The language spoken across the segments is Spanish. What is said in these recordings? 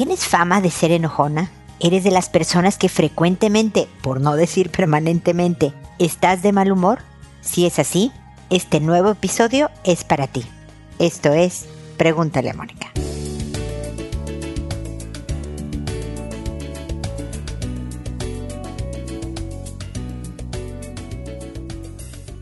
¿Tienes fama de ser enojona? ¿Eres de las personas que frecuentemente, por no decir permanentemente, estás de mal humor? Si es así, este nuevo episodio es para ti. Esto es Pregúntale a Mónica.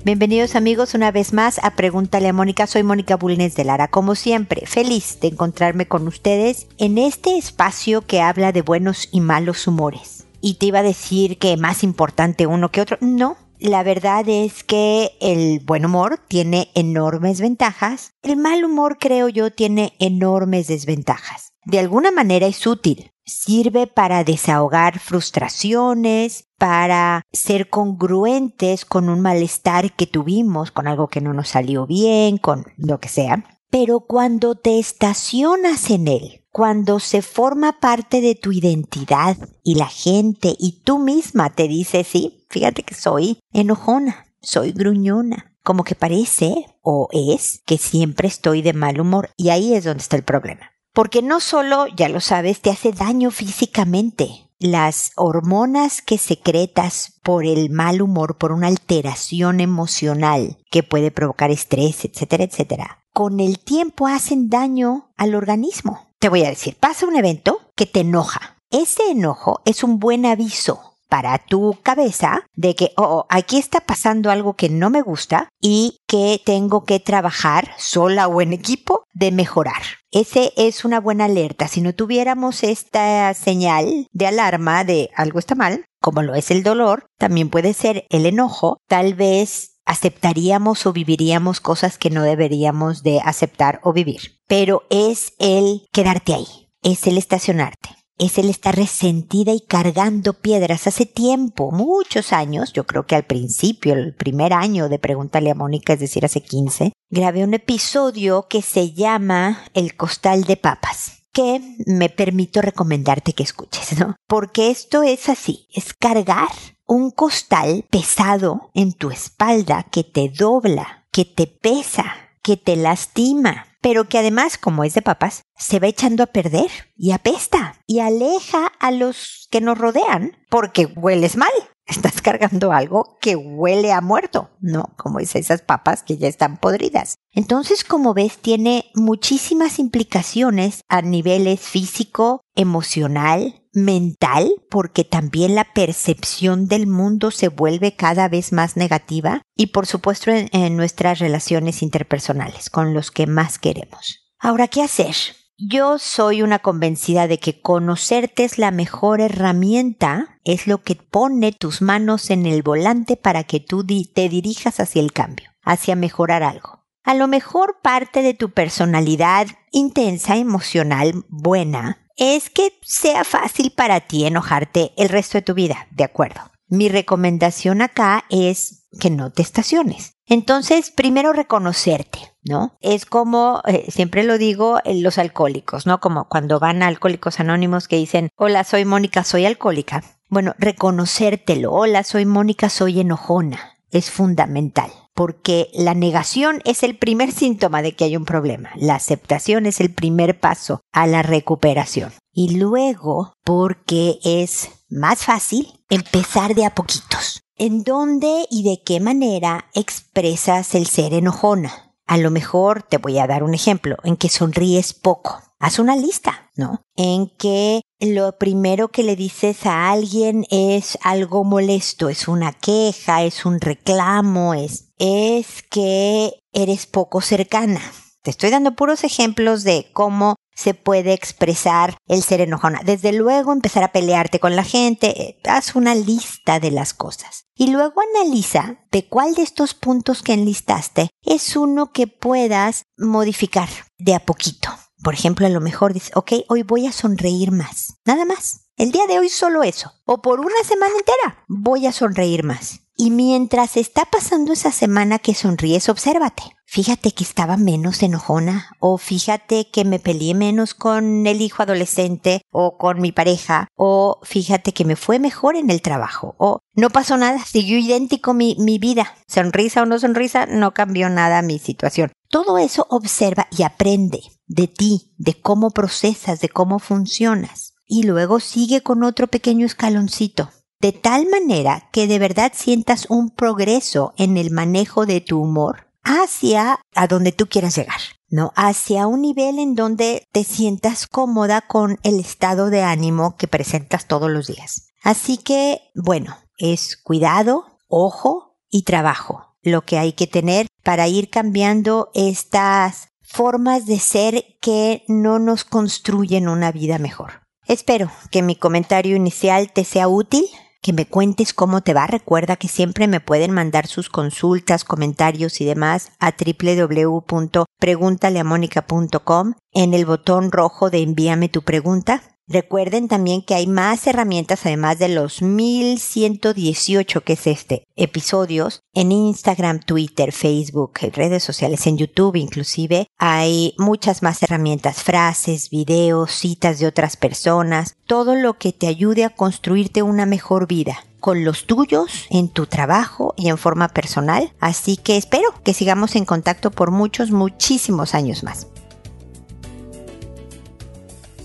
Bienvenidos amigos una vez más a Pregúntale a Mónica. Soy Mónica Bulnes de Lara. Como siempre, feliz de encontrarme con ustedes en este espacio que habla de buenos y malos humores. Y te iba a decir que más importante uno que otro. No, la verdad es que el buen humor tiene enormes ventajas. El mal humor, creo yo, tiene enormes desventajas. De alguna manera es útil, sirve para desahogar frustraciones, para ser congruentes con un malestar que tuvimos, con algo que no nos salió bien, con lo que sea. Pero cuando te estacionas en él, cuando se forma parte de tu identidad y la gente y tú misma te dices, sí, fíjate que soy enojona, soy gruñona, como que parece o es que siempre estoy de mal humor y ahí es donde está el problema porque no solo, ya lo sabes, te hace daño físicamente. Las hormonas que secretas por el mal humor, por una alteración emocional que puede provocar estrés, etcétera, etcétera, con el tiempo hacen daño al organismo. Te voy a decir, pasa un evento que te enoja. Ese enojo es un buen aviso para tu cabeza de que, oh, oh, aquí está pasando algo que no me gusta y que tengo que trabajar sola o en equipo de mejorar. Ese es una buena alerta. Si no tuviéramos esta señal de alarma de algo está mal, como lo es el dolor, también puede ser el enojo, tal vez aceptaríamos o viviríamos cosas que no deberíamos de aceptar o vivir. Pero es el quedarte ahí, es el estacionarte es el estar resentida y cargando piedras. Hace tiempo, muchos años, yo creo que al principio, el primer año de Pregúntale a Mónica, es decir, hace 15, grabé un episodio que se llama El costal de papas que me permito recomendarte que escuches, ¿no? Porque esto es así, es cargar un costal pesado en tu espalda que te dobla, que te pesa, que te lastima, pero que además, como es de papas, se va echando a perder y apesta y aleja a los que nos rodean porque hueles mal. Estás cargando algo que huele a muerto, ¿no? Como es esas papas que ya están podridas. Entonces, como ves, tiene muchísimas implicaciones a niveles físico, emocional, mental, porque también la percepción del mundo se vuelve cada vez más negativa y por supuesto en, nuestras relaciones interpersonales con los que más queremos. Ahora, ¿qué hacer? Yo soy una convencida de que conocerte es la mejor herramienta, es lo que pone tus manos en el volante para que tú te dirijas hacia el cambio, hacia mejorar algo. A lo mejor parte de tu personalidad intensa, emocional, buena, es que sea fácil para ti enojarte el resto de tu vida, ¿de acuerdo? Mi recomendación acá es que no te estaciones. Entonces, primero reconocerte, ¿no? Es como, eh, siempre lo digo, eh, los alcohólicos, ¿no? Como cuando van a alcohólicos anónimos que dicen, hola, soy Mónica, soy alcohólica. Bueno, reconocértelo, hola, soy Mónica, soy enojona, es fundamental porque la negación es el primer síntoma de que hay un problema. La aceptación es el primer paso a la recuperación. Y luego, porque es más fácil empezar de a poquitos. ¿En dónde y de qué manera expresas el ser enojona? A lo mejor te voy a dar un ejemplo en que sonríes poco. Haz una lista, ¿no? En que lo primero que le dices a alguien es algo molesto, es una queja, es un reclamo, es es que eres poco cercana. Te estoy dando puros ejemplos de cómo se puede expresar el ser enojona. Desde luego empezar a pelearte con la gente, eh, haz una lista de las cosas. Y luego analiza de cuál de estos puntos que enlistaste es uno que puedas modificar de a poquito. Por ejemplo, a lo mejor dices, ok, hoy voy a sonreír más. Nada más. El día de hoy solo eso. O por una semana entera voy a sonreír más. Y mientras está pasando esa semana que sonríes, obsérvate. Fíjate que estaba menos enojona, o fíjate que me peleé menos con el hijo adolescente, o con mi pareja, o fíjate que me fue mejor en el trabajo, o no pasó nada, siguió idéntico mi, mi vida. Sonrisa o no sonrisa, no cambió nada mi situación. Todo eso observa y aprende. De ti, de cómo procesas, de cómo funcionas. Y luego sigue con otro pequeño escaloncito, de tal manera que de verdad sientas un progreso en el manejo de tu humor hacia a donde tú quieras llegar, ¿no? Hacia un nivel en donde te sientas cómoda con el estado de ánimo que presentas todos los días. Así que, bueno, es cuidado, ojo y trabajo lo que hay que tener para ir cambiando estas formas de ser que no nos construyen una vida mejor. Espero que mi comentario inicial te sea útil que me cuentes cómo te va. Recuerda que siempre me pueden mandar sus consultas, comentarios y demás a www.preguntaleamónica.com en el botón rojo de envíame tu pregunta. Recuerden también que hay más herramientas además de los 1118 que es este episodios en Instagram, Twitter, Facebook, redes sociales, en YouTube inclusive. Hay muchas más herramientas, frases, videos, citas de otras personas, todo lo que te ayude a construirte una mejor vida con los tuyos, en tu trabajo y en forma personal. Así que espero que sigamos en contacto por muchos, muchísimos años más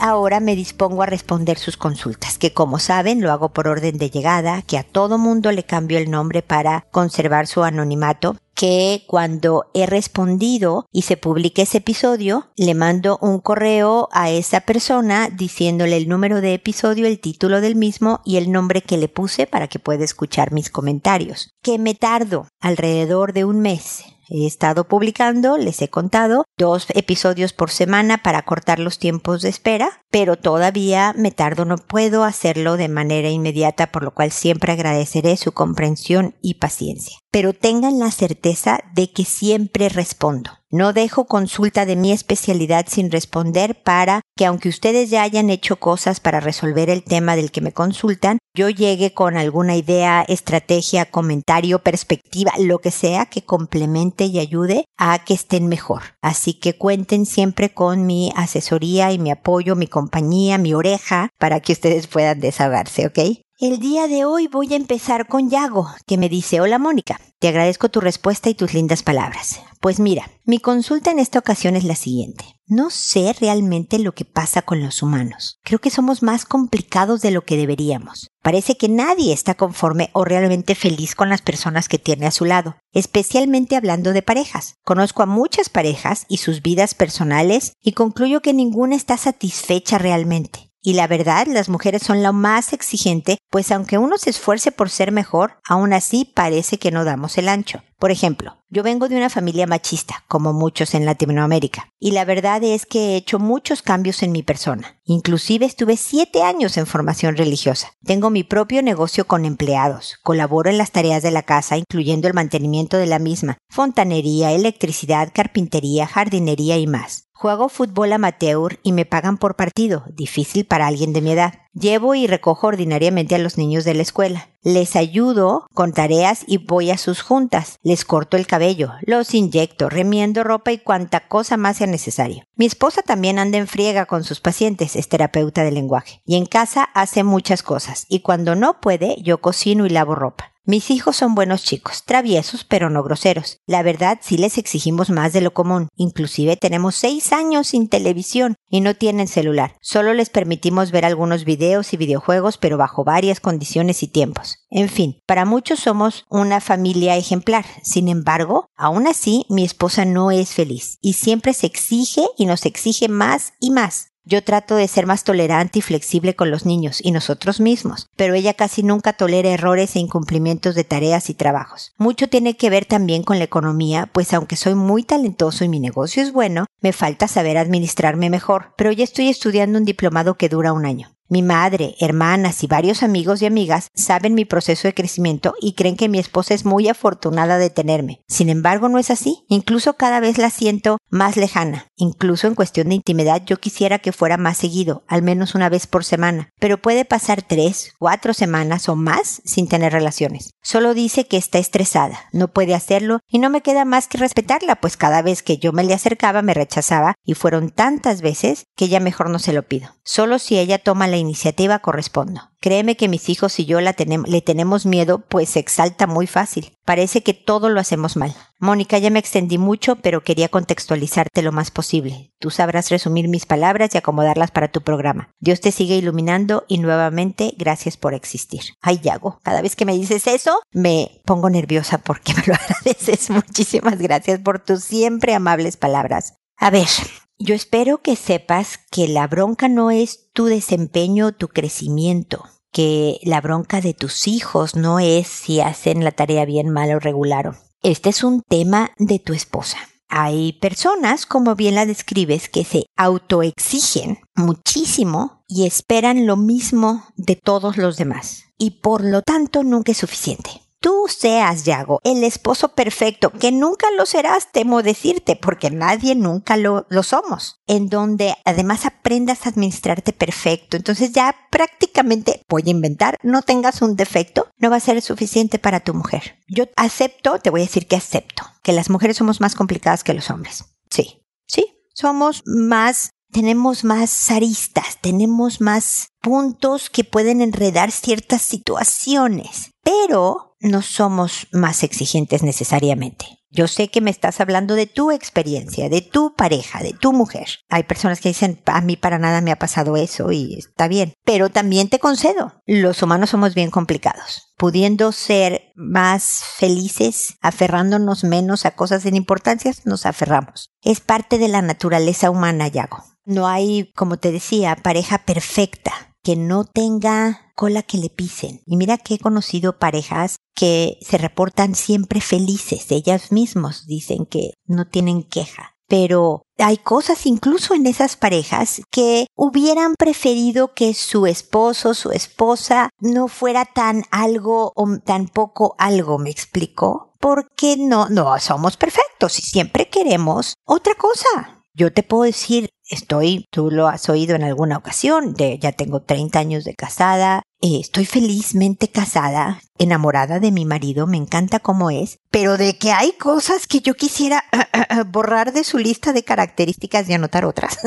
ahora me dispongo a responder sus consultas, que como saben lo hago por orden de llegada, que a todo mundo le cambio el nombre para conservar su anonimato, que cuando he respondido y se publique ese episodio, le mando un correo a esa persona diciéndole el número de episodio, el título del mismo y el nombre que le puse para que pueda escuchar mis comentarios. Que me tardo alrededor de un mes He estado publicando, les he contado, dos episodios por semana para cortar los tiempos de espera, pero todavía me tardo, no puedo hacerlo de manera inmediata, por lo cual siempre agradeceré su comprensión y paciencia. Pero tengan la certeza de que siempre respondo. No dejo consulta de mi especialidad sin responder para que aunque ustedes ya hayan hecho cosas para resolver el tema del que me consultan, yo llegue con alguna idea, estrategia, comentario, perspectiva, lo que sea que complemente y ayude a que estén mejor. Así que cuenten siempre con mi asesoría y mi apoyo, mi compañía, mi oreja, para que ustedes puedan desahogarse, ¿ok? El día de hoy voy a empezar con Yago, que me dice, hola Mónica, te agradezco tu respuesta y tus lindas palabras. Pues mira, mi consulta en esta ocasión es la siguiente. No sé realmente lo que pasa con los humanos. Creo que somos más complicados de lo que deberíamos. Parece que nadie está conforme o realmente feliz con las personas que tiene a su lado, especialmente hablando de parejas. Conozco a muchas parejas y sus vidas personales y concluyo que ninguna está satisfecha realmente. Y la verdad, las mujeres son lo más exigente, pues aunque uno se esfuerce por ser mejor, aún así parece que no damos el ancho. Por ejemplo, yo vengo de una familia machista, como muchos en Latinoamérica, y la verdad es que he hecho muchos cambios en mi persona. Inclusive estuve siete años en formación religiosa. Tengo mi propio negocio con empleados, colaboro en las tareas de la casa, incluyendo el mantenimiento de la misma, fontanería, electricidad, carpintería, jardinería y más. Juego fútbol amateur y me pagan por partido, difícil para alguien de mi edad. Llevo y recojo ordinariamente a los niños de la escuela. Les ayudo con tareas y voy a sus juntas. Les corto el cabello, los inyecto, remiendo ropa y cuanta cosa más sea necesario. Mi esposa también anda en friega con sus pacientes, es terapeuta de lenguaje. Y en casa hace muchas cosas. Y cuando no puede, yo cocino y lavo ropa. Mis hijos son buenos chicos, traviesos pero no groseros. La verdad sí les exigimos más de lo común. Inclusive tenemos seis años sin televisión y no tienen celular. Solo les permitimos ver algunos videos y videojuegos pero bajo varias condiciones y tiempos. En fin, para muchos somos una familia ejemplar. Sin embargo, aún así mi esposa no es feliz y siempre se exige y nos exige más y más. Yo trato de ser más tolerante y flexible con los niños y nosotros mismos, pero ella casi nunca tolera errores e incumplimientos de tareas y trabajos. Mucho tiene que ver también con la economía, pues aunque soy muy talentoso y mi negocio es bueno, me falta saber administrarme mejor, pero ya estoy estudiando un diplomado que dura un año. Mi madre, hermanas y varios amigos y amigas saben mi proceso de crecimiento y creen que mi esposa es muy afortunada de tenerme. Sin embargo, no es así. Incluso cada vez la siento más lejana. Incluso en cuestión de intimidad yo quisiera que fuera más seguido, al menos una vez por semana. Pero puede pasar tres, cuatro semanas o más sin tener relaciones. Solo dice que está estresada, no puede hacerlo y no me queda más que respetarla, pues cada vez que yo me le acercaba me rechazaba y fueron tantas veces que ya mejor no se lo pido. Solo si ella toma la iniciativa, correspondo. Créeme que mis hijos y yo la le tenemos miedo, pues se exalta muy fácil. Parece que todo lo hacemos mal. Mónica, ya me extendí mucho, pero quería contextualizarte lo más posible. Tú sabrás resumir mis palabras y acomodarlas para tu programa. Dios te sigue iluminando y nuevamente gracias por existir. Ay, Yago, cada vez que me dices eso, me pongo nerviosa porque me lo agradeces. Muchísimas gracias por tus siempre amables palabras. A ver, yo espero que sepas que la bronca no es tu desempeño, tu crecimiento, que la bronca de tus hijos no es si hacen la tarea bien, mal o regular. Este es un tema de tu esposa. Hay personas, como bien la describes, que se autoexigen muchísimo y esperan lo mismo de todos los demás. Y por lo tanto nunca es suficiente tú seas, Yago, el esposo perfecto, que nunca lo serás, temo decirte, porque nadie nunca lo, lo somos, en donde además aprendas a administrarte perfecto. Entonces ya prácticamente, voy a inventar, no tengas un defecto, no va a ser suficiente para tu mujer. Yo acepto, te voy a decir que acepto, que las mujeres somos más complicadas que los hombres. Sí, sí, somos más tenemos más aristas, tenemos más puntos que pueden enredar ciertas situaciones, pero no somos más exigentes necesariamente. Yo sé que me estás hablando de tu experiencia, de tu pareja, de tu mujer. Hay personas que dicen, a mí para nada me ha pasado eso y está bien. Pero también te concedo, los humanos somos bien complicados. Pudiendo ser más felices, aferrándonos menos a cosas sin importancia, nos aferramos. Es parte de la naturaleza humana, Yago. No hay, como te decía, pareja perfecta que no tenga cola que le pisen. Y mira que he conocido parejas que se reportan siempre felices, ellas mismos dicen que no tienen queja. Pero hay cosas incluso en esas parejas que hubieran preferido que su esposo, su esposa no fuera tan algo o tan poco algo, ¿me explicó? Porque no, no somos perfectos y siempre queremos otra cosa. Yo te puedo decir, estoy, tú lo has oído en alguna ocasión, de, ya tengo 30 años de casada, eh, estoy felizmente casada, enamorada de mi marido, me encanta cómo es, pero de que hay cosas que yo quisiera borrar de su lista de características y anotar otras.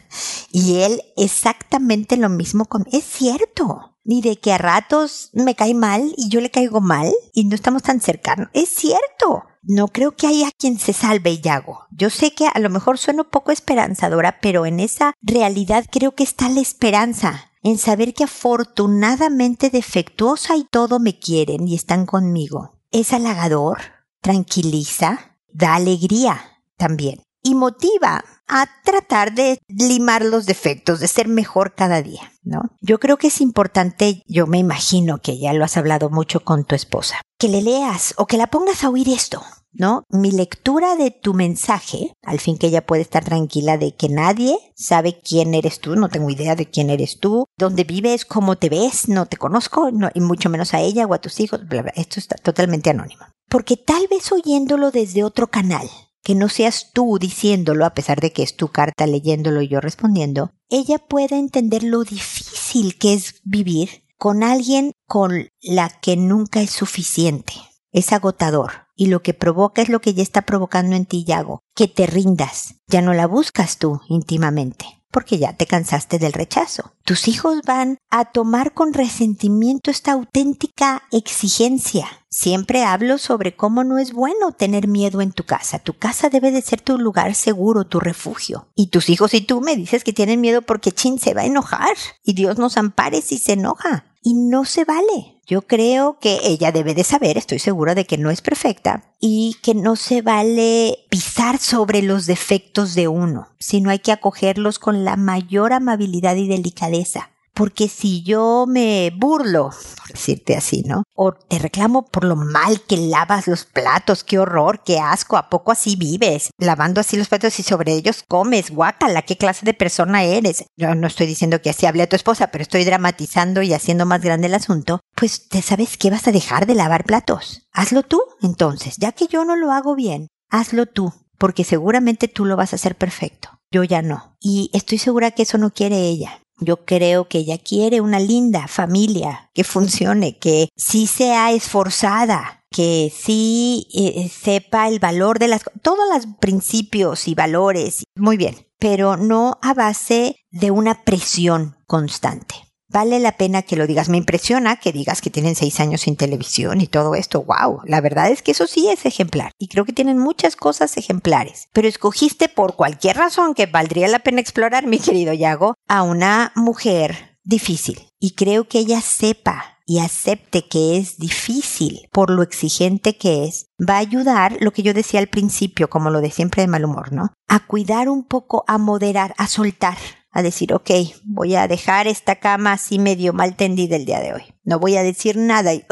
y él exactamente lo mismo con... Es cierto. Ni de que a ratos me cae mal y yo le caigo mal y no estamos tan cercanos. Es cierto no creo que haya quien se salve, Yago. Yo sé que a lo mejor sueno poco esperanzadora, pero en esa realidad creo que está la esperanza, en saber que afortunadamente defectuosa y todo me quieren y están conmigo. Es halagador, tranquiliza, da alegría también y motiva a tratar de limar los defectos, de ser mejor cada día, ¿no? Yo creo que es importante, yo me imagino que ya lo has hablado mucho con tu esposa, que le leas o que la pongas a oír esto, ¿no? Mi lectura de tu mensaje, al fin que ella puede estar tranquila de que nadie sabe quién eres tú, no tengo idea de quién eres tú, dónde vives, cómo te ves, no te conozco, y mucho menos a ella o a tus hijos, bla, bla, esto está totalmente anónimo. Porque tal vez oyéndolo desde otro canal, que no seas tú diciéndolo, a pesar de que es tu carta leyéndolo y yo respondiendo, ella pueda entender lo difícil que es vivir con alguien con la que nunca es suficiente. Es agotador. Y lo que provoca es lo que ya está provocando en ti, Yago. Que te rindas. Ya no la buscas tú íntimamente porque ya te cansaste del rechazo. Tus hijos van a tomar con resentimiento esta auténtica exigencia. Siempre hablo sobre cómo no es bueno tener miedo en tu casa. Tu casa debe de ser tu lugar seguro, tu refugio. Y tus hijos y tú me dices que tienen miedo porque Chin se va a enojar y Dios nos ampare si se enoja. Y no se vale. Yo creo que ella debe de saber, estoy segura de que no es perfecta y que no se vale pisar sobre los defectos de uno, sino hay que acogerlos con la mayor amabilidad y delicadeza. Porque si yo me burlo, por decirte así, ¿no? O te reclamo por lo mal que lavas los platos, qué horror, qué asco, ¿a poco así vives? Lavando así los platos y sobre ellos comes, guácala, ¿qué clase de persona eres? Yo no estoy diciendo que así hable a tu esposa, pero estoy dramatizando y haciendo más grande el asunto. Pues, ¿te sabes qué vas a dejar de lavar platos? Hazlo tú, entonces, ya que yo no lo hago bien, hazlo tú, porque seguramente tú lo vas a hacer perfecto. Yo ya no. Y estoy segura que eso no quiere ella. Yo creo que ella quiere una linda familia que funcione, que sí sea esforzada, que sí eh, sepa el valor de las todos los principios y valores. Muy bien, pero no a base de una presión constante. Vale la pena que lo digas. Me impresiona que digas que tienen seis años sin televisión y todo esto. ¡Wow! La verdad es que eso sí es ejemplar. Y creo que tienen muchas cosas ejemplares. Pero escogiste por cualquier razón que valdría la pena explorar, mi querido Yago, a una mujer difícil. Y creo que ella sepa y acepte que es difícil por lo exigente que es, va a ayudar lo que yo decía al principio, como lo de siempre de mal humor, ¿no? A cuidar un poco, a moderar, a soltar, a decir, ok, voy a dejar esta cama así medio mal tendida el día de hoy. No voy a decir nada y,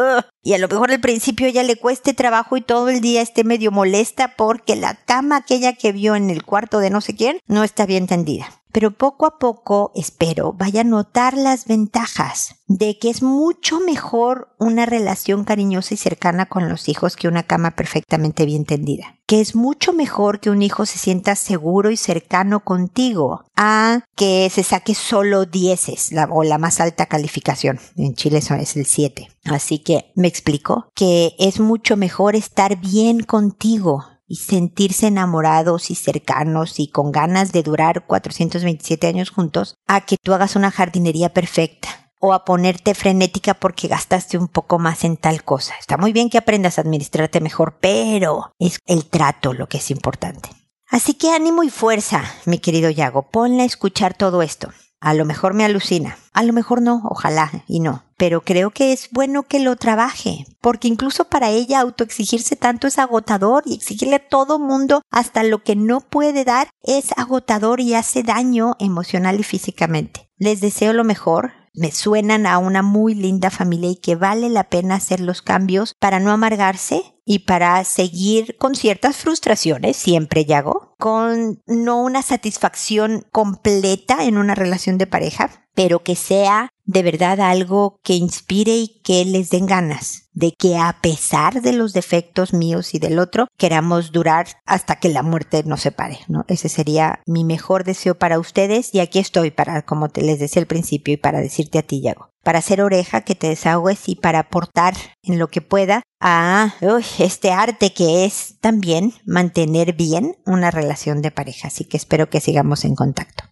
y a lo mejor al principio ya le cueste trabajo y todo el día esté medio molesta porque la cama aquella que vio en el cuarto de no sé quién no está bien tendida pero poco a poco, espero, vaya a notar las ventajas de que es mucho mejor una relación cariñosa y cercana con los hijos que una cama perfectamente bien tendida. Que es mucho mejor que un hijo se sienta seguro y cercano contigo a que se saque solo dieces o la más alta calificación. En Chile eso es el 7. Así que me explico que es mucho mejor estar bien contigo y sentirse enamorados y cercanos y con ganas de durar 427 años juntos a que tú hagas una jardinería perfecta o a ponerte frenética porque gastaste un poco más en tal cosa. Está muy bien que aprendas a administrarte mejor, pero es el trato lo que es importante. Así que ánimo y fuerza, mi querido Yago, ponle a escuchar todo esto. A lo mejor me alucina, a lo mejor no, ojalá y no, pero creo que es bueno que lo trabaje, porque incluso para ella autoexigirse tanto es agotador y exigirle a todo mundo hasta lo que no puede dar es agotador y hace daño emocional y físicamente. Les deseo lo mejor, me suenan a una muy linda familia y que vale la pena hacer los cambios para no amargarse y para seguir con ciertas frustraciones, siempre Yago, con no una satisfacción completa en una relación de pareja, pero que sea de verdad algo que inspire y que les den ganas de que a pesar de los defectos míos y del otro, queramos durar hasta que la muerte nos separe, ¿no? Ese sería mi mejor deseo para ustedes y aquí estoy para, como te les decía al principio y para decirte a ti, Yago, para hacer oreja, que te desahogues y para aportar en lo que pueda a este arte que es también mantener bien una relación de pareja. Así que espero que sigamos en contacto.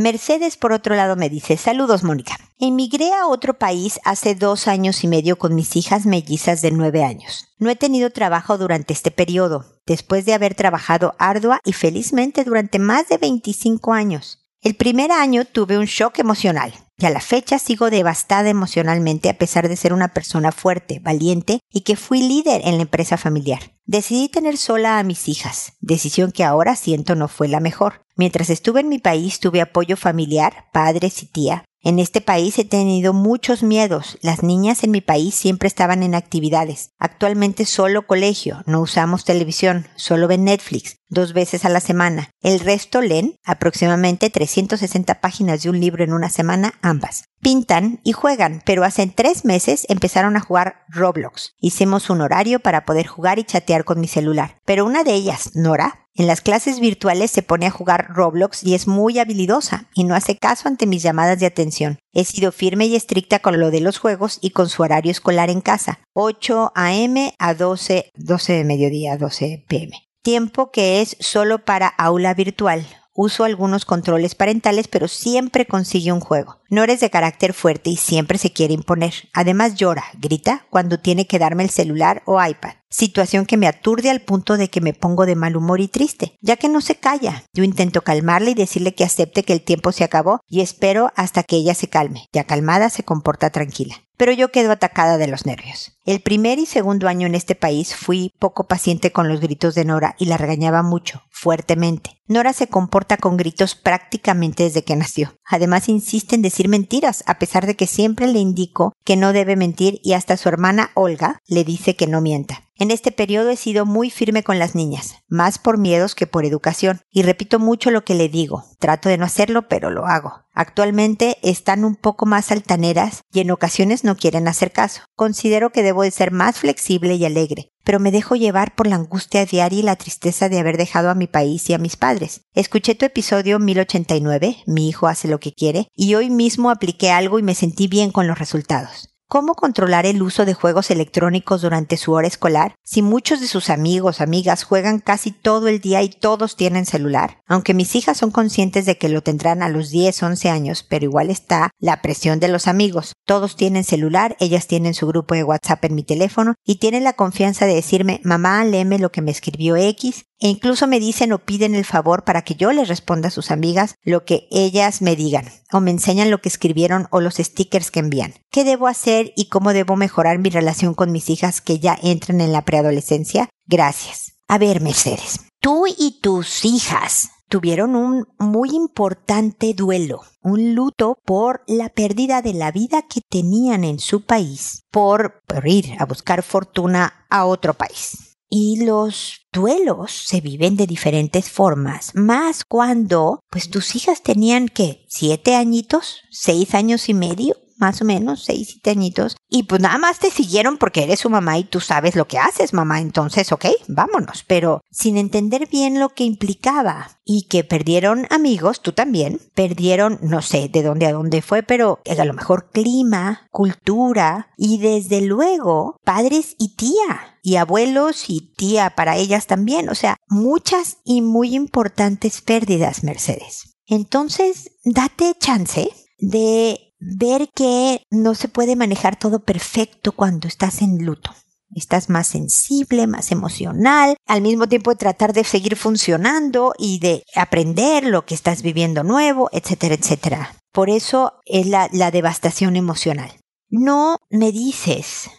Mercedes, por otro lado, me dice, saludos, Mónica. Emigré a otro país hace dos años y medio con mis hijas mellizas de nueve años. No he tenido trabajo durante este periodo, después de haber trabajado ardua y felizmente durante más de 25 años. El primer año tuve un shock emocional y a la fecha sigo devastada emocionalmente a pesar de ser una persona fuerte, valiente y que fui líder en la empresa familiar. Decidí tener sola a mis hijas, decisión que ahora siento no fue la mejor. Mientras estuve en mi país tuve apoyo familiar, padres y tía, en este país he tenido muchos miedos. Las niñas en mi país siempre estaban en actividades. Actualmente solo colegio, no usamos televisión, solo ven Netflix, dos veces a la semana. El resto leen aproximadamente 360 páginas de un libro en una semana, ambas. Pintan y juegan, pero hace tres meses empezaron a jugar Roblox. Hicimos un horario para poder jugar y chatear con mi celular. Pero una de ellas, Nora, en las clases virtuales se pone a jugar Roblox y es muy habilidosa y no hace caso ante mis llamadas de atención. He sido firme y estricta con lo de los juegos y con su horario escolar en casa, 8 a.m. a 12, 12 de mediodía, 12 p.m. Tiempo que es solo para aula virtual. Uso algunos controles parentales, pero siempre consigue un juego. No eres de carácter fuerte y siempre se quiere imponer. Además llora, grita cuando tiene que darme el celular o iPad. Situación que me aturde al punto de que me pongo de mal humor y triste, ya que no se calla. Yo intento calmarla y decirle que acepte que el tiempo se acabó y espero hasta que ella se calme. Ya calmada se comporta tranquila. Pero yo quedo atacada de los nervios. El primer y segundo año en este país fui poco paciente con los gritos de Nora y la regañaba mucho, fuertemente. Nora se comporta con gritos prácticamente desde que nació. Además insiste en decir mentiras, a pesar de que siempre le indico que no debe mentir y hasta su hermana Olga le dice que no mienta. En este periodo he sido muy firme con las niñas, más por miedos que por educación, y repito mucho lo que le digo. Trato de no hacerlo, pero lo hago. Actualmente están un poco más altaneras y en ocasiones no quieren hacer caso. Considero que debo de ser más flexible y alegre, pero me dejo llevar por la angustia diaria y la tristeza de haber dejado a mi país y a mis padres. Escuché tu episodio 1089, Mi hijo hace lo que quiere, y hoy mismo apliqué algo y me sentí bien con los resultados. Cómo controlar el uso de juegos electrónicos durante su hora escolar si muchos de sus amigos, amigas juegan casi todo el día y todos tienen celular. Aunque mis hijas son conscientes de que lo tendrán a los 10, 11 años, pero igual está la presión de los amigos. Todos tienen celular, ellas tienen su grupo de WhatsApp en mi teléfono y tienen la confianza de decirme, mamá, léeme lo que me escribió X, e incluso me dicen o piden el favor para que yo les responda a sus amigas lo que ellas me digan, o me enseñan lo que escribieron o los stickers que envían. ¿Qué debo hacer y cómo debo mejorar mi relación con mis hijas que ya entran en la preadolescencia? Gracias. A ver, Mercedes, tú y tus hijas tuvieron un muy importante duelo, un luto por la pérdida de la vida que tenían en su país, por, por ir a buscar fortuna a otro país. Y los duelos se viven de diferentes formas, más cuando, pues tus hijas tenían que siete añitos, seis años y medio, más o menos, seis, siete añitos, y pues nada más te siguieron porque eres su mamá y tú sabes lo que haces, mamá, entonces, ok, vámonos, pero sin entender bien lo que implicaba y que perdieron amigos, tú también, perdieron, no sé de dónde a dónde fue, pero a lo mejor clima, cultura y desde luego padres y tía y abuelos y tía para ellas también, o sea, muchas y muy importantes pérdidas, Mercedes. Entonces, date chance de ver que no se puede manejar todo perfecto cuando estás en luto. Estás más sensible, más emocional, al mismo tiempo de tratar de seguir funcionando y de aprender lo que estás viviendo nuevo, etcétera, etcétera. Por eso es la, la devastación emocional. No me dices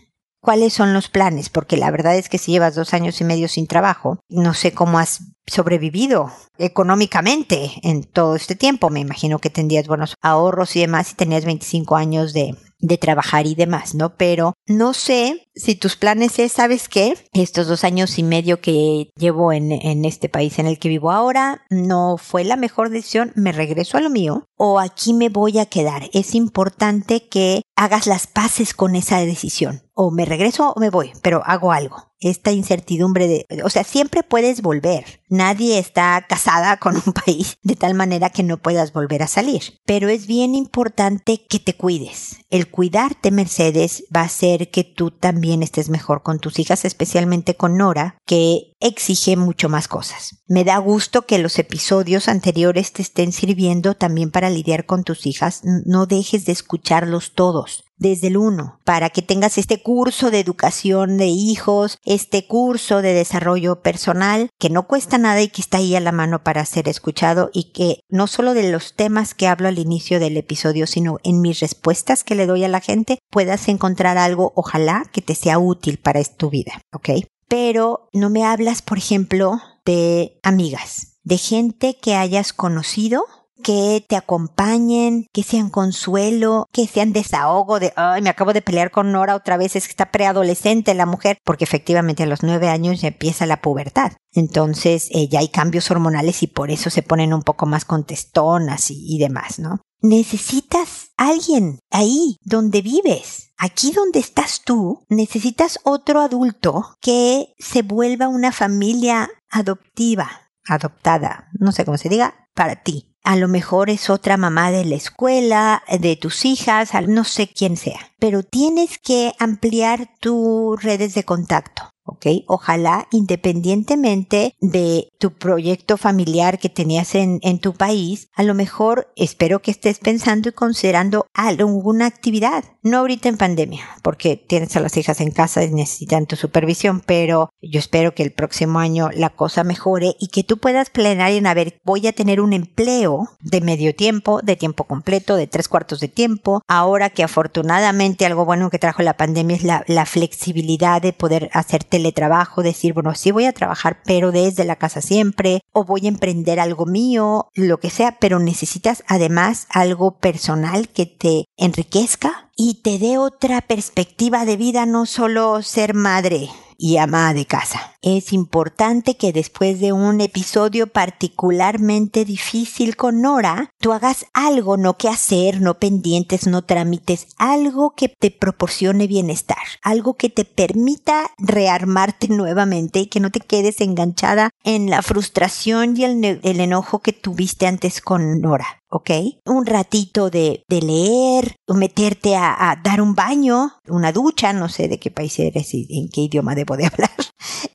cuáles son los planes, porque la verdad es que si llevas dos años y medio sin trabajo, no sé cómo has sobrevivido económicamente en todo este tiempo. Me imagino que tendrías buenos ahorros y demás y tenías 25 años de, trabajar y demás, ¿no? Pero no sé si tus planes es, ¿sabes qué? Estos dos años y medio que llevo en, en, este país en el que vivo ahora, no fue la mejor decisión, me regreso a lo mío o aquí me voy a quedar. Es importante que hagas las paces con esa decisión. O me regreso o me voy, pero hago algo esta incertidumbre de, o sea, siempre puedes volver. Nadie está casada con un país de tal manera que no puedas volver a salir. Pero es bien importante que te cuides. El cuidarte, Mercedes, va a hacer que tú también estés mejor con tus hijas, especialmente con Nora, que exige mucho más cosas. Me da gusto que los episodios anteriores te estén sirviendo también para lidiar con tus hijas. No dejes de escucharlos todos desde el uno, para que tengas este curso de educación de hijos, este curso de desarrollo personal, que no cuesta nada y que está ahí a la mano para ser escuchado y que no solo de los temas que hablo al inicio del episodio, sino en mis respuestas que le doy a la gente, puedas encontrar algo, ojalá, que te sea útil para tu vida, ¿ok? Pero no me hablas, por ejemplo, de amigas, de gente que hayas conocido que te acompañen, que sean consuelo, que sean desahogo de, ay, me acabo de pelear con Nora otra vez, es que está preadolescente la mujer, porque efectivamente a los nueve años ya empieza la pubertad. Entonces eh, ya hay cambios hormonales y por eso se ponen un poco más contestonas y, y demás, ¿no? Necesitas alguien ahí donde vives. Aquí donde estás tú, necesitas otro adulto que se vuelva una familia adoptiva, adoptada, no sé cómo se diga, para ti a lo mejor es otra mamá de la escuela, de tus hijas, no sé quién sea, pero tienes que ampliar tus redes de contacto. ¿Ok? Ojalá independientemente de tu proyecto familiar que tenías en, tu país, a lo mejor espero que estés pensando y considerando alguna actividad. No ahorita en pandemia, porque tienes a las hijas en casa y necesitan tu supervisión, pero yo espero que el próximo año la cosa mejore y que tú puedas planear en, a ver, voy a tener un empleo de medio tiempo, de tiempo completo, de tres cuartos de tiempo. Ahora que afortunadamente algo bueno que trajo la pandemia es la flexibilidad de poder hacer teletrabajo, decir, bueno, sí voy a trabajar, pero desde la casa siempre, o voy a emprender algo mío, lo que sea, pero necesitas además algo personal que te enriquezca y te dé otra perspectiva de vida, no solo ser madre y ama de casa. es importante que después de un episodio particularmente difícil con Nora, tú hagas algo, no que hacer, no pendientes, no trámites, algo que te proporcione bienestar, algo que te permita rearmarte nuevamente y que no te quedes enganchada en la frustración y el, el enojo que tuviste antes con Nora. ¿Ok? Un ratito de, de leer, o meterte a, a, dar un baño, una ducha, no sé de qué país eres y en qué idioma debo de hablar,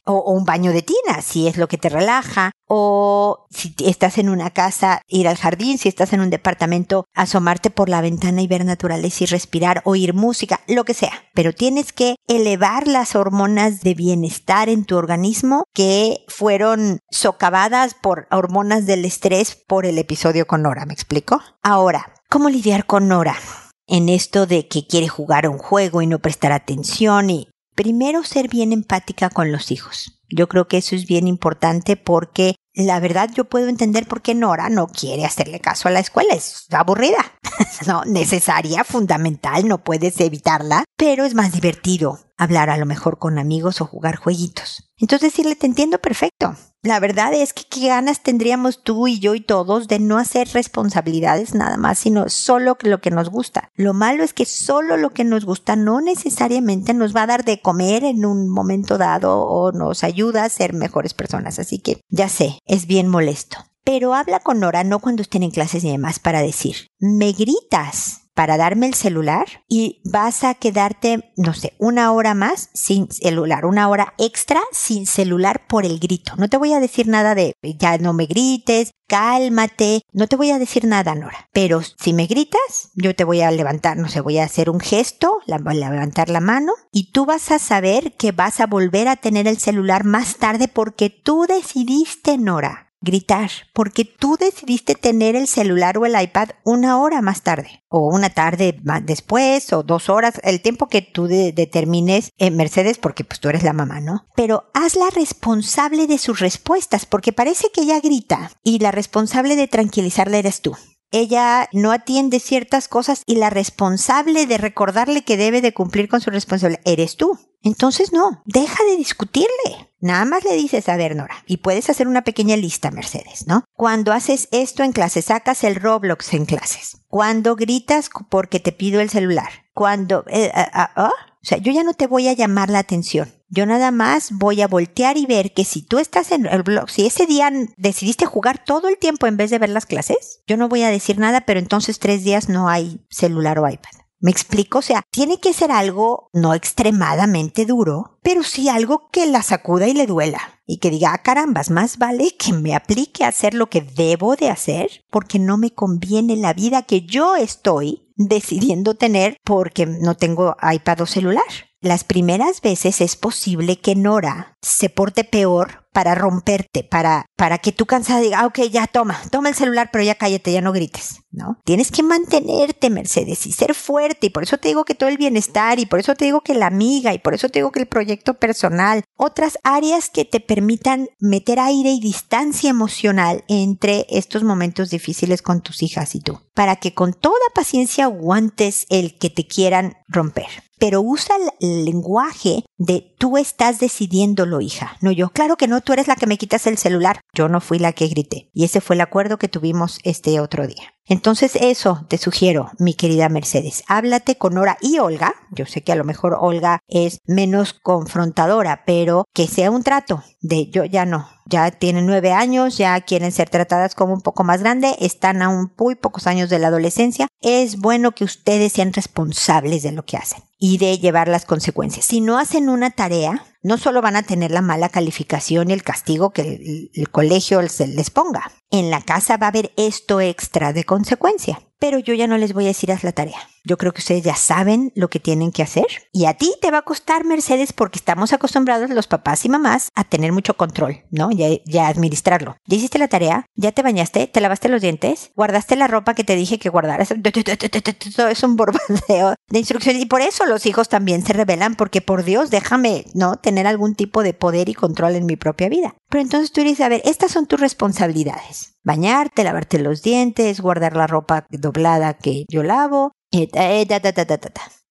o, un baño de tina, si es lo que te relaja, o si estás en una casa, ir al jardín, si estás en un departamento, asomarte por la ventana y ver naturaleza y respirar, oír música, lo que sea. Pero tienes que elevar las hormonas de bienestar en tu organismo que fueron socavadas por hormonas del estrés por el episodio con Nora, ¿me explico? Ahora, ¿cómo lidiar con Nora? En esto de que quiere jugar un juego y no prestar atención y primero ser bien empática con los hijos. Yo creo que eso es bien importante porque la verdad yo puedo entender por qué Nora no quiere hacerle caso a la escuela. Es aburrida. no, necesaria, fundamental, no puedes evitarla, pero es más divertido hablar a lo mejor con amigos o jugar jueguitos. Entonces decirle, te entiendo perfecto. La verdad es que qué ganas tendríamos tú y yo y todos de no hacer responsabilidades nada más, sino solo lo que nos gusta. Lo malo es que solo lo que nos gusta no necesariamente nos va a dar de comer en un momento dado o nos ayuda a ser mejores personas. Así que ya sé, es bien molesto. Pero habla con Nora no cuando estén en clases y demás para decir, me gritas para darme el celular y vas a quedarte, no sé, una hora más sin celular, una hora extra sin celular por el grito. No te voy a decir nada de ya no me grites, cálmate, no te voy a decir nada, Nora. Pero si me gritas, yo te voy a levantar, no sé, voy a hacer un gesto, levantar la mano y tú vas a saber que vas a volver a tener el celular más tarde porque tú decidiste, Nora gritar, porque tú decidiste tener el celular o el iPad una hora más tarde, o una tarde más después, o dos horas, el tiempo que tú de determines en Mercedes, porque pues tú eres la mamá, ¿no? Pero hazla responsable de sus respuestas, porque parece que ella grita y la responsable de tranquilizarla eres tú ella no atiende ciertas cosas y la responsable de recordarle que debe de cumplir con su responsabilidad eres tú. Entonces no, deja de discutirle. Nada más le dices, a ver, Nora, y puedes hacer una pequeña lista, Mercedes, ¿no? Cuando haces esto en clase, sacas el Roblox en clases. Cuando gritas porque te pido el celular. Cuando... Eh, uh, uh, uh, o sea, yo ya no te voy a llamar la atención. Yo nada más voy a voltear y ver que si tú estás en el blog, si ese día decidiste jugar todo el tiempo en vez de ver las clases, yo no voy a decir nada, pero entonces tres días no hay celular o iPad. ¿Me explico? O sea, tiene que ser algo no extremadamente duro, pero sí algo que la sacuda y le duela. Y que diga, ah, carambas, más vale que me aplique a hacer lo que debo de hacer porque no me conviene la vida que yo estoy decidiendo tener porque no tengo iPad o celular. Las primeras veces es posible que Nora se porte peor para romperte, para, para que tú cansada diga, ah, ok, ya toma, toma el celular, pero ya cállate, ya no grites, ¿no? Tienes que mantenerte, Mercedes, y ser fuerte, y por eso te digo que todo el bienestar, y por eso te digo que la amiga, y por eso te digo que el proyecto personal, otras áreas que te permitan meter aire y distancia emocional entre estos momentos difíciles con tus hijas y tú, para que con toda paciencia aguantes el que te quieran romper pero usa el lenguaje de tú estás decidiéndolo, hija, no yo. Claro que no, tú eres la que me quitas el celular. Yo no fui la que grité. Y ese fue el acuerdo que tuvimos este otro día. Entonces eso te sugiero, mi querida Mercedes. Háblate con Nora y Olga. Yo sé que a lo mejor Olga es menos confrontadora, pero que sea un trato de yo ya no. Ya tienen nueve años, ya quieren ser tratadas como un poco más grande, están a un muy pocos años de la adolescencia. Es bueno que ustedes sean responsables de lo que hacen y de llevar las consecuencias. Si no hacen una tarea, no solo van a tener la mala calificación y el castigo que el, el colegio les ponga. En la casa va a haber esto extra de consecuencia pero yo ya no les voy a decir haz la tarea. Yo creo que ustedes ya saben lo que tienen que hacer y a ti te va a costar, Mercedes, porque estamos acostumbrados los papás y mamás a tener mucho control, ¿no? Ya, ya administrarlo. ¿Ya hiciste la tarea? ¿Ya te bañaste? ¿Te lavaste los dientes? ¿Guardaste la ropa que te dije que guardaras? Todo es un borboteo de instrucciones y por eso los hijos también se rebelan porque por Dios déjame, ¿no? Tener algún tipo de poder y control en mi propia vida. Pero entonces tú dices, a ver, estas son tus responsabilidades bañarte, lavarte los dientes, guardar la ropa doblada que yo lavo,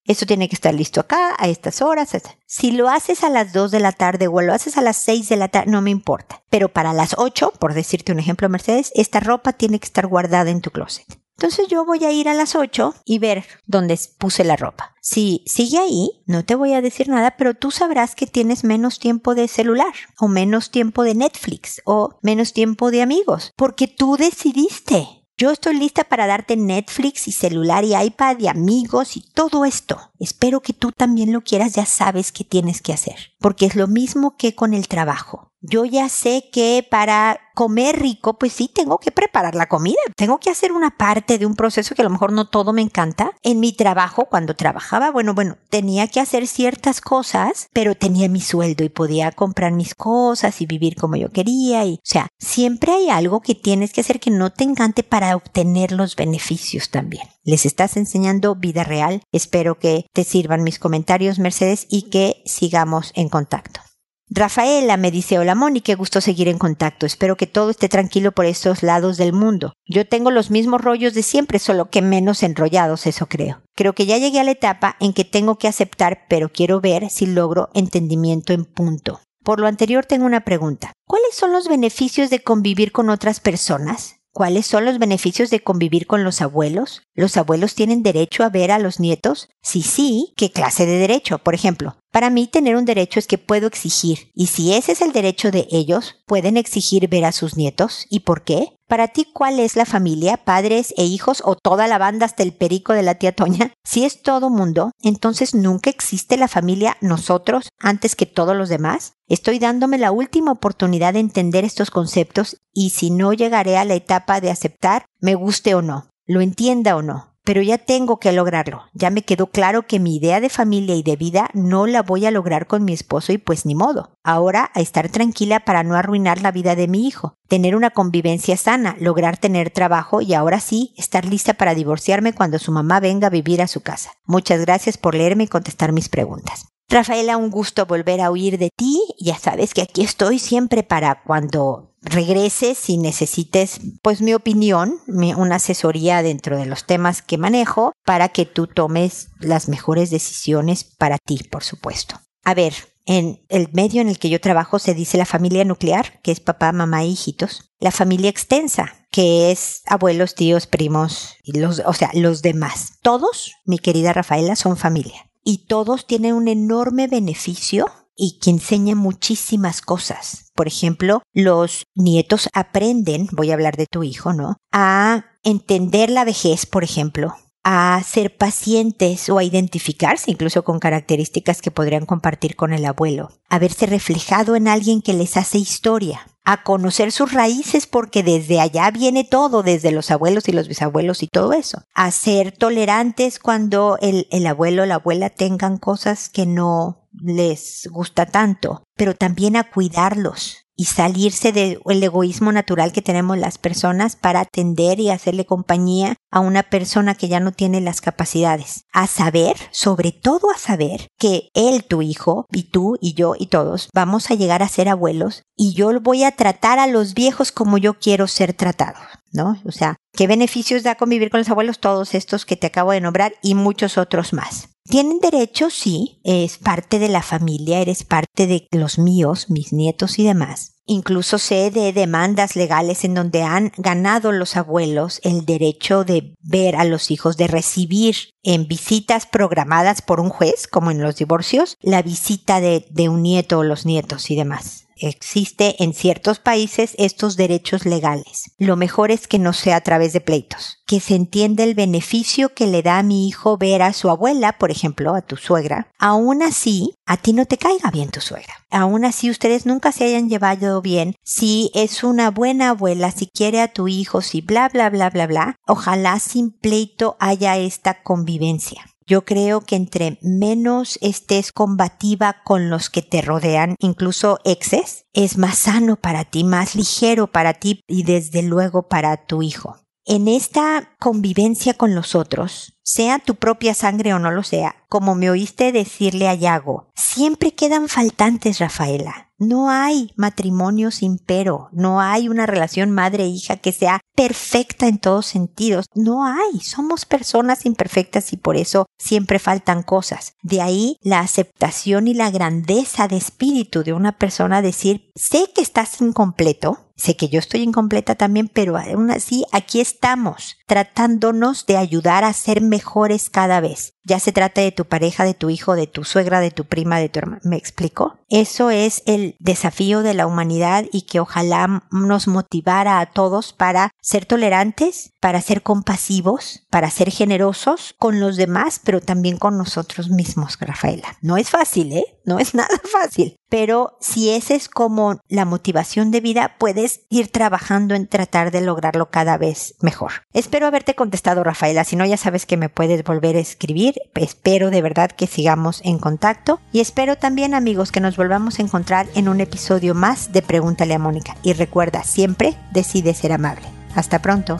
esto tiene que estar listo acá, a estas horas. Si lo haces a las 2 de la tarde o lo haces a las 6 de la tarde, no me importa. Pero para las 8, por decirte un ejemplo, Mercedes, esta ropa tiene que estar guardada en tu closet. Entonces yo voy a ir a las 8 y ver dónde puse la ropa. Si sigue ahí, no te voy a decir nada, pero tú sabrás que tienes menos tiempo de celular o menos tiempo de Netflix o menos tiempo de amigos, porque tú decidiste. Yo estoy lista para darte Netflix y celular y iPad y amigos y todo esto. Espero que tú también lo quieras, ya sabes qué tienes que hacer, porque es lo mismo que con el trabajo yo ya sé que para comer rico, pues sí, tengo que preparar la comida. Tengo que hacer una parte de un proceso que a lo mejor no todo me encanta. En mi trabajo, cuando trabajaba, bueno, bueno, tenía que hacer ciertas cosas, pero tenía mi sueldo y podía comprar mis cosas y vivir como yo quería. Y, o sea, siempre hay algo que tienes que hacer que no te encante para obtener los beneficios también. Les estás enseñando vida real. Espero que te sirvan mis comentarios, Mercedes, y que sigamos en contacto. Rafaela me dice, hola Moni, qué gusto seguir en contacto. Espero que todo esté tranquilo por estos lados del mundo. Yo tengo los mismos rollos de siempre, solo que menos enrollados, eso creo. Creo que ya llegué a la etapa en que tengo que aceptar, pero quiero ver si logro entendimiento en punto. Por lo anterior tengo una pregunta. ¿Cuáles son los beneficios de convivir con otras personas? ¿Cuáles son los beneficios de convivir con los abuelos? ¿Los abuelos tienen derecho a ver a los nietos? Si sí, ¿qué clase de derecho? Por ejemplo, para mí tener un derecho es que puedo exigir, y si ese es el derecho de ellos, pueden exigir ver a sus nietos. ¿Y por qué? Para ti, ¿cuál es la familia? ¿Padres e hijos o toda la banda hasta el perico de la tía Toña? Si es todo mundo, entonces nunca existe la familia nosotros antes que todos los demás. Estoy dándome la última oportunidad de entender estos conceptos y si no llegaré a la etapa de aceptar, me guste o no, lo entienda o no pero ya tengo que lograrlo. Ya me quedó claro que mi idea de familia y de vida no la voy a lograr con mi esposo y pues ni modo. Ahora a estar tranquila para no arruinar la vida de mi hijo, tener una convivencia sana, lograr tener trabajo y ahora sí estar lista para divorciarme cuando su mamá venga a vivir a su casa. Muchas gracias por leerme y contestar mis preguntas. Rafaela, un gusto volver a oír de ti. Ya sabes que aquí estoy siempre para cuando regreses si necesites pues mi opinión, una asesoría dentro de los temas que manejo para que tú tomes las mejores decisiones para ti, por supuesto. A ver, en el medio en el que yo trabajo se dice la familia nuclear, que es papá, mamá e hijitos. La familia extensa, que es abuelos, tíos, primos, y los, o sea, los demás. Todos, mi querida Rafaela, son familia. Y todos tienen un enorme beneficio y que enseña muchísimas cosas. Por ejemplo, los nietos aprenden, voy a hablar de tu hijo, ¿no? A entender la vejez, por ejemplo, a ser pacientes o a identificarse incluso con características que podrían compartir con el abuelo, a verse reflejado en alguien que les hace historia, a conocer sus raíces porque desde allá viene todo, desde los abuelos y los bisabuelos y todo eso, a ser tolerantes cuando el, el abuelo o la abuela tengan cosas que no les gusta tanto, pero también a cuidarlos y salirse del egoísmo natural que tenemos las personas para atender y hacerle compañía a una persona que ya no tiene las capacidades. A saber, sobre todo a saber, que él, tu hijo, y tú, y yo, y todos, vamos a llegar a ser abuelos y yo voy a tratar a los viejos como yo quiero ser tratado. ¿No? O sea, ¿qué beneficios da convivir con los abuelos? Todos estos que te acabo de nombrar y muchos otros más. Tienen derecho, sí, es parte de la familia, eres parte de los míos, mis nietos y demás. Incluso sé de demandas legales en donde han ganado los abuelos el derecho de ver a los hijos, de recibir en visitas programadas por un juez, como en los divorcios, la visita de, de un nieto o los nietos y demás. Existe en ciertos países estos derechos legales. Lo mejor es que no sea a través de pleitos, que se entienda el beneficio que le da a mi hijo ver a su abuela, por ejemplo, a tu suegra. Aún así, a ti no te caiga bien tu suegra. Aún así, ustedes nunca se hayan llevado bien. Si es una buena abuela, si quiere a tu hijo, si bla, bla, bla, bla, bla, ojalá sin pleito haya esta convivencia. Yo creo que entre menos estés combativa con los que te rodean, incluso exes, es más sano para ti, más ligero para ti y desde luego para tu hijo. En esta convivencia con los otros, sea tu propia sangre o no lo sea, como me oíste decirle a Yago, siempre quedan faltantes, Rafaela. No hay matrimonio sin pero, no hay una relación madre-hija que sea perfecta en todos sentidos, no hay, somos personas imperfectas y por eso siempre faltan cosas. De ahí la aceptación y la grandeza de espíritu de una persona decir, sé que estás incompleto, Sé que yo estoy incompleta también, pero aún así aquí estamos, tratándonos de ayudar a ser mejores cada vez. Ya se trata de tu pareja, de tu hijo, de tu suegra, de tu prima, de tu hermana. ¿Me explico? Eso es el desafío de la humanidad y que ojalá nos motivara a todos para ser tolerantes, para ser compasivos, para ser generosos con los demás, pero también con nosotros mismos, Rafaela. No es fácil, ¿eh? No es nada fácil. Pero si esa es como la motivación de vida, puedes ir trabajando en tratar de lograrlo cada vez mejor. Espero haberte contestado, Rafaela. Si no, ya sabes que me puedes volver a escribir. Espero de verdad que sigamos en contacto. Y espero también, amigos, que nos volvamos a encontrar en un episodio más de Pregúntale a Mónica. Y recuerda, siempre decide ser amable. Hasta pronto.